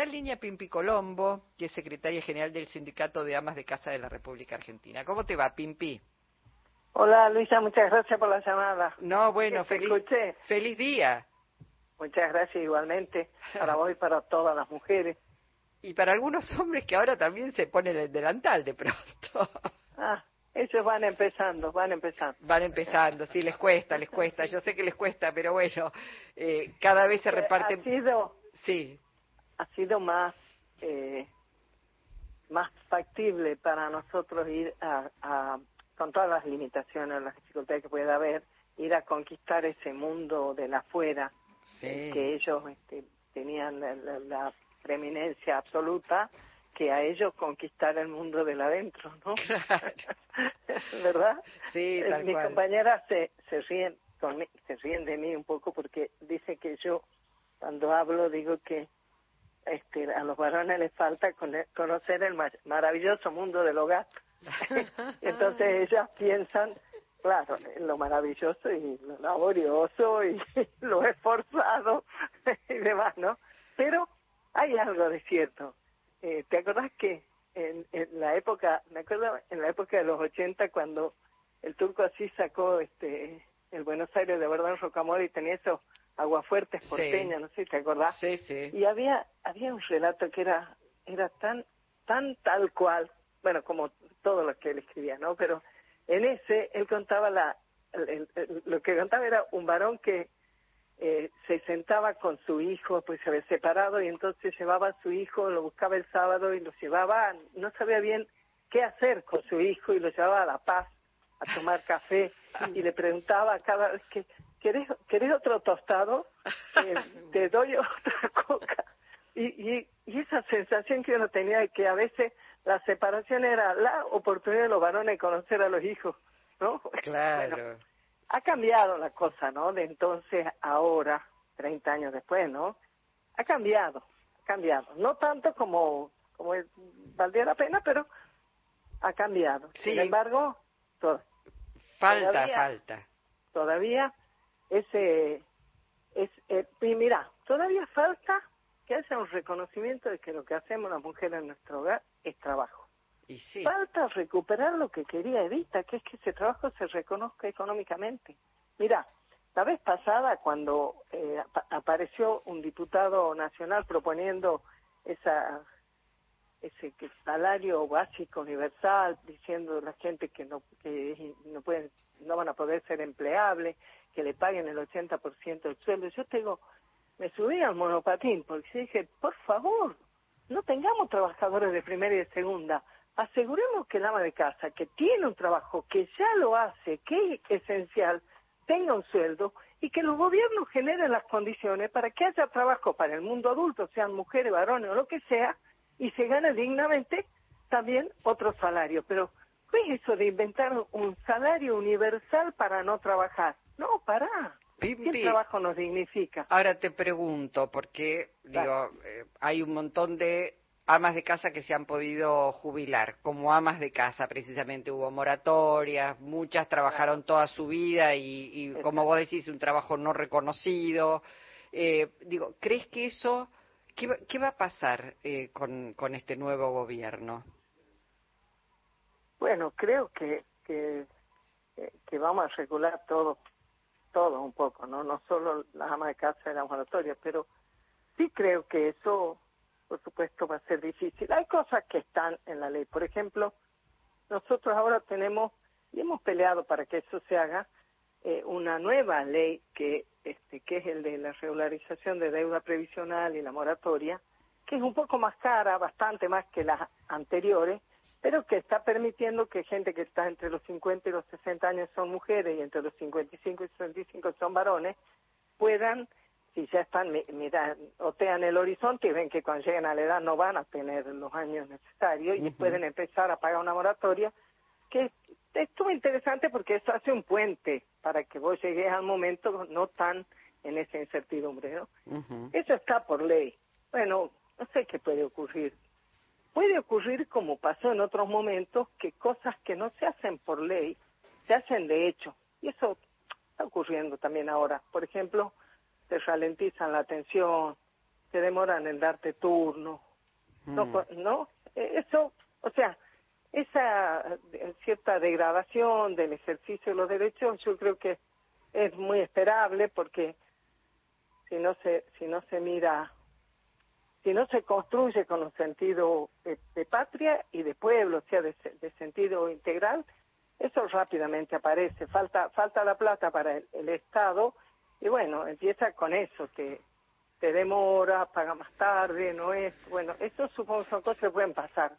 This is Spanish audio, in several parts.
está en línea Pimpi Colombo, que es secretaria general del Sindicato de Amas de Casa de la República Argentina. ¿Cómo te va, Pimpi? Hola, Luisa, muchas gracias por la llamada. No, bueno, feliz, feliz día. Muchas gracias igualmente para vos y para todas las mujeres. Y para algunos hombres que ahora también se ponen el delantal de pronto. Ah, ellos van empezando, van empezando. Van empezando, sí, les cuesta, les cuesta. Yo sé que les cuesta, pero bueno, eh, cada vez se eh, reparte. Ha sido, sí. Ha sido más, eh, más factible para nosotros ir a, con todas las limitaciones, las dificultades que pueda haber, ir a conquistar ese mundo de la afuera que ellos este, tenían la, preeminencia absoluta que a ellos conquistar el mundo del adentro, ¿no? ¿Verdad? Sí, eh, tal Mis compañeras se, se ríen se ríen de mí un poco porque dice que yo cuando hablo digo que este, a los varones les falta conocer el maravilloso mundo del hogar. Entonces ellas piensan claro, lo maravilloso y lo laborioso y lo esforzado y demás, ¿no? Pero hay algo de cierto. Eh, ¿Te acordás que en, la época, me acuerdo en la época de los 80 cuando el turco así sacó este el Buenos Aires de verdad en Rocamora y tenía esos aguafuertes porteñas, no sé si te acordás. Sí, sí. Y había había un relato que era era tan tan tal cual, bueno, como todo lo que él escribía, ¿no? Pero en ese, él contaba la, lo que contaba era un varón que eh, se sentaba con su hijo, pues se había separado y entonces llevaba a su hijo, lo buscaba el sábado y lo llevaba, no sabía bien qué hacer con su hijo y lo llevaba a La Paz a tomar café y le preguntaba cada vez que, ¿querés, ¿querés otro tostado? Eh, te doy otra coca. Y, y, y esa sensación que uno tenía de que a veces la separación era la oportunidad de los varones de conocer a los hijos, ¿no? Claro. ha cambiado la cosa, ¿no? De entonces a ahora, 30 años después, ¿no? Ha cambiado, ha cambiado. No tanto como, como valdría la pena, pero ha cambiado. Sin embargo, falta, falta. Todavía ese, es, eh, mira, todavía falta que haya un reconocimiento de que lo que hacemos las mujeres en nuestro hogar es trabajo. Y sí. Falta recuperar lo que quería Evita, que es que ese trabajo se reconozca económicamente. Mira, la vez pasada cuando eh, apareció un diputado nacional proponiendo esa ese salario básico universal diciendo a la gente que no que no pueden no van a poder ser empleables que le paguen el 80% del sueldo yo tengo me subí al monopatín porque dije, por favor, no tengamos trabajadores de primera y de segunda. Aseguremos que el ama de casa, que tiene un trabajo, que ya lo hace, que es esencial, tenga un sueldo y que los gobiernos generen las condiciones para que haya trabajo para el mundo adulto, sean mujeres, varones o lo que sea, y se gane dignamente también otro salario. Pero, ¿qué es eso de inventar un salario universal para no trabajar? No, para. ¿Qué trabajo nos dignifica? Ahora te pregunto, porque digo, eh, hay un montón de amas de casa que se han podido jubilar, como amas de casa precisamente hubo moratorias, muchas trabajaron toda su vida y, como vos decís, un trabajo no reconocido. Eh, digo, ¿crees que eso, qué, va a pasar eh, con, con este nuevo gobierno? Bueno, creo que, que, que vamos a regular todo todo un poco, ¿no? No solo las amas de casa y la moratoria, pero sí creo que eso, por supuesto, va a ser difícil. Hay cosas que están en la ley. Por ejemplo, nosotros ahora tenemos, y hemos peleado para que eso se haga, eh, una nueva ley que, este, que es el de la regularización de deuda previsional y la moratoria, que es un poco más cara, bastante más que las anteriores, pero que está permitiendo que gente que está entre los 50 y los 60 años son mujeres y entre los 55 y 65 son varones, puedan, si ya están, mira, otean el horizonte y ven que cuando lleguen a la edad no van a tener los años necesarios y pueden empezar a pagar una moratoria, que estuvo interesante porque eso hace un puente para que vos llegues al momento no tan en esa incertidumbre, ¿no? Eso está por ley. Bueno, no sé qué puede ocurrir Puede ocurrir, como pasó en otros momentos, que cosas que no se hacen por ley se hacen de hecho. Y eso está ocurriendo también ahora. Por ejemplo, se ralentizan la atención, se demoran en darte turno, no, Mm. no, Eh, eso, o sea, esa eh, cierta degradación del ejercicio de los derechos, yo creo que es muy esperable porque si no se si no se mira si no se construye con un sentido de, de patria y de pueblo, o sea, de, se- de sentido integral, eso rápidamente aparece. Falta falta la plata para el, el Estado y bueno, empieza con eso, que te demora, paga más tarde, no es... Bueno, eso supongo son cosas que pueden pasar.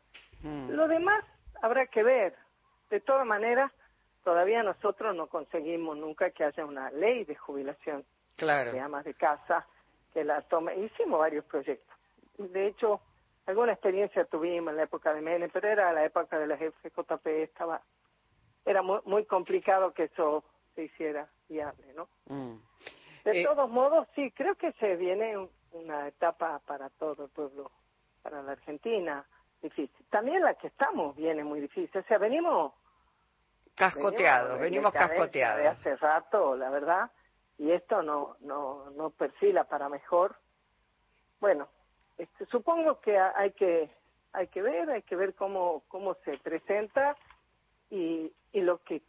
Mm. Lo demás habrá que ver. De todas maneras, todavía nosotros no conseguimos nunca que haya una ley de jubilación Claro. de amas de casa que la tome. Hicimos varios proyectos. De hecho, alguna experiencia tuvimos en la época de Menem, pero era la época de la FJP, estaba, era muy, muy complicado que eso se hiciera viable, ¿no? Mm. De Eh, todos modos, sí, creo que se viene un- una etapa para todo el pueblo, para la Argentina, difícil. También la que estamos viene muy difícil. O sea, venimos Cascoteados, de venimos decadencia De cascoteados. hace rato, la verdad, y esto no, no, no perfila para mejor. Bueno, este, supongo que ha- hay que hay que ver, hay que ver cómo cómo se presenta y, y lo que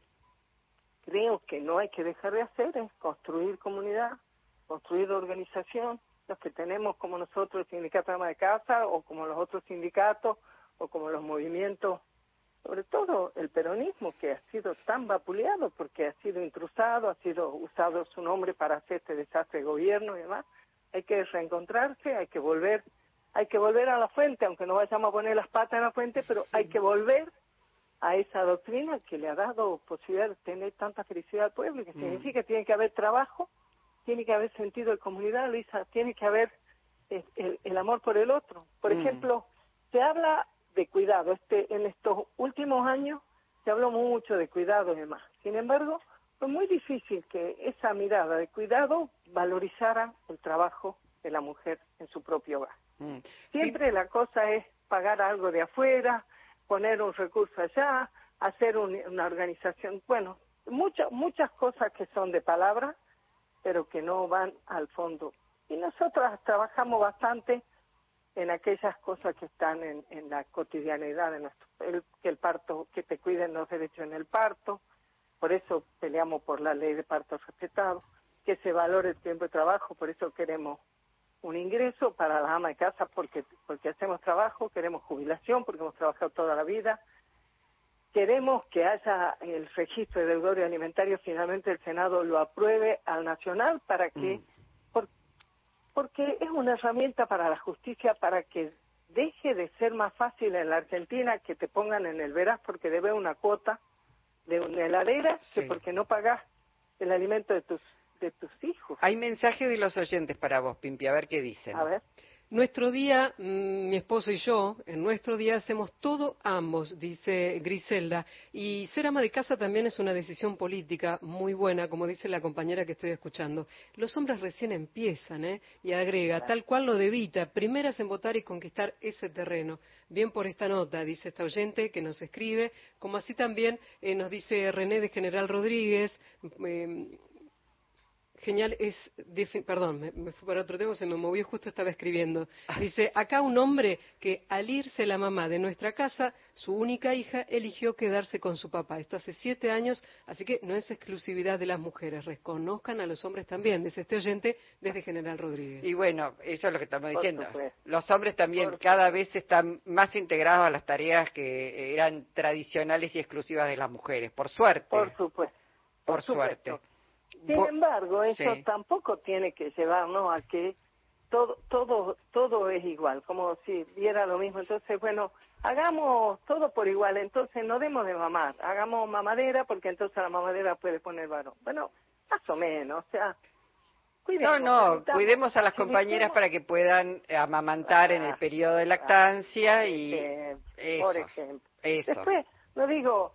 creo que no hay que dejar de hacer es construir comunidad, construir organización, los que tenemos como nosotros el sindicato de ama de casa o como los otros sindicatos o como los movimientos sobre todo el peronismo que ha sido tan vapuleado porque ha sido intrusado, ha sido usado su nombre para hacer este desastre de gobierno y demás, hay que reencontrarse, hay que volver, hay que volver a la fuente, aunque no vayamos a poner las patas en la fuente, pero hay que volver a esa doctrina que le ha dado posibilidad de tener tanta felicidad al pueblo, que significa que tiene que haber trabajo, tiene que haber sentido de comunidad, Luisa, tiene que haber el, el- el amor por el otro. Por Mm. ejemplo, se habla de cuidado. Este, en estos últimos años se habló mucho de cuidado y demás. Sin embargo, fue muy difícil que esa mirada de cuidado valorizara el trabajo de la mujer en su propio hogar. Mm. Siempre la cosa es pagar algo de afuera, poner un recurso allá, hacer un- una organización. Bueno, muchas muchas cosas que son de palabra, pero que no van al fondo. Y nosotras trabajamos bastante en aquellas cosas que están en, en la cotidianidad de nuestro, el, que el parto, que te cuiden los derechos en el parto, por eso peleamos por la ley de parto respetado, que se valore el tiempo de trabajo, por eso queremos un ingreso para las amas de casa porque porque hacemos trabajo, queremos jubilación porque hemos trabajado toda la vida, queremos que haya el registro de deudores alimentarios, finalmente el Senado lo apruebe al nacional para que, Mm. por- porque es una herramienta para la justicia para que deje de ser más fácil en la Argentina que te pongan en el veraz porque debe una cuota de una heladera que porque no pagas el alimento de tus. Hay mensajes de los oyentes para vos, Pimpi, a ver qué dicen. A ver. Nuestro día, mm, mi esposo y yo, en nuestro día hacemos todo ambos, dice Griselda. Y ser ama de casa también es una decisión política muy buena, como dice la compañera que estoy escuchando. Los hombres recién empiezan, ¿eh? Y agrega, tal cual lo de Vita, primeras en votar y conquistar ese terreno. Bien por esta nota, dice esta oyente que nos escribe, como así también eh, nos dice René de General Rodríguez. eh, Genial, es, perdón, me, me fui para otro tema, se me movió justo estaba escribiendo. Dice, acá un hombre que al irse la mamá de nuestra casa, su única hija eligió quedarse con su papá. Esto hace siete años, así que no es exclusividad de las mujeres, reconozcan a los hombres también, dice este oyente desde General Rodríguez. Y bueno, eso es lo que estamos diciendo. Los hombres también cada vez están más integrados a las tareas que eran tradicionales y exclusivas de las mujeres, por suerte. Por supuesto. por supuesto. suerte. Sin embargo, eso Sí. tampoco tiene que llevarnos a que todo, todo, todo es igual, como si viera lo mismo. Entonces, bueno, hagamos todo por igual, entonces no demos de mamar, hagamos mamadera porque entonces la mamadera puede poner varón. Bueno, más o menos, o sea, No, cuidemos. no, permitamos, cuidemos a las compañeras para que puedan amamantar en el Ah, periodo de lactancia por y ejemplo, por eso, ejemplo. eso. Después, lo digo,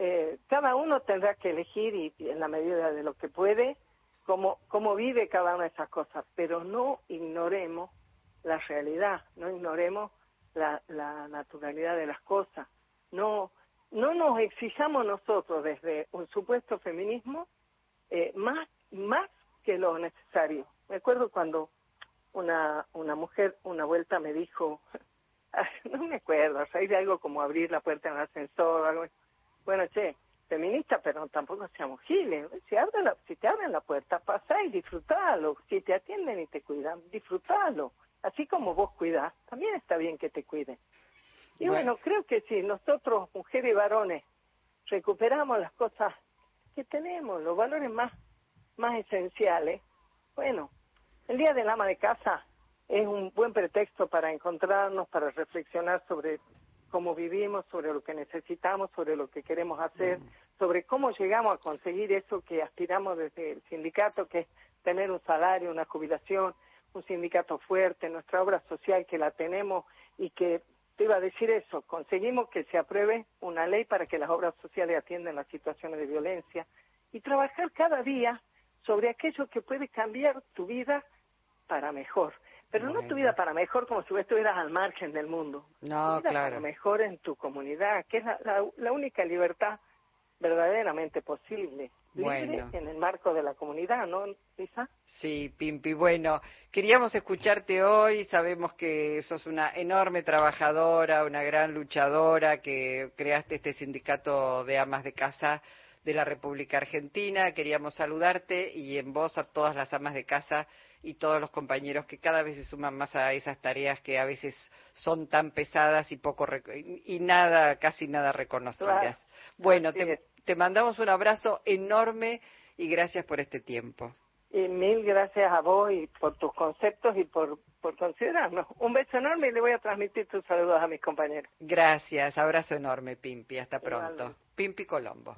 eh, cada uno tendrá que elegir y, en la medida de lo que puede cómo, cómo vive cada una de esas cosas, pero no ignoremos la realidad, no ignoremos la, la naturalidad de las cosas, no no nos exijamos nosotros desde un supuesto feminismo eh, más más que lo necesario. Me acuerdo cuando una, una mujer una vuelta me dijo, no me acuerdo, hay de algo como abrir la puerta en el ascensor, algo. Bueno, che, feminista, pero tampoco seamos giles. Si, abre la, si te abren la puerta, pasa y disfrutalo. Si te atienden y te cuidan, disfrutalo. Así como vos cuidás, también está bien que te cuiden. Y bueno, creo que si nosotros, mujeres y varones, recuperamos las cosas que tenemos, los valores más, más esenciales, bueno, el Día del Ama de Casa es un buen pretexto para encontrarnos, para reflexionar sobre cómo vivimos, sobre lo que necesitamos, sobre lo que queremos hacer, sobre cómo llegamos a conseguir eso que aspiramos desde el sindicato, que es tener un salario, una jubilación, un sindicato fuerte, nuestra obra social que la tenemos y que te iba a decir eso, conseguimos que se apruebe una ley para que las obras sociales atiendan las situaciones de violencia y trabajar cada día sobre aquello que puede cambiar tu vida para mejor. Pero no tu vida para mejor como si estuvieras al margen del mundo. No, tu vida claro. Para mejor en tu comunidad, que es la, única libertad verdaderamente posible. Libre en el marco de la comunidad, ¿no, Lisa? Sí, Pimpi. Bueno, queríamos escucharte hoy. Sabemos que sos una enorme trabajadora, una gran luchadora, que creaste este sindicato de amas de casa de la República Argentina. Queríamos saludarte y en voz a todas las amas de casa y todos los compañeros que cada vez se suman más a esas tareas que a veces son tan pesadas y poco y nada, casi nada reconocidas. Bueno, te, te, mandamos un abrazo enorme y gracias por este tiempo. Y mil gracias a vos y por tus conceptos y por, por considerarnos. Un beso enorme y le voy a transmitir tus saludos a mis compañeros. Gracias, abrazo enorme, Pimpi. Hasta pronto. Pimpi Colombo.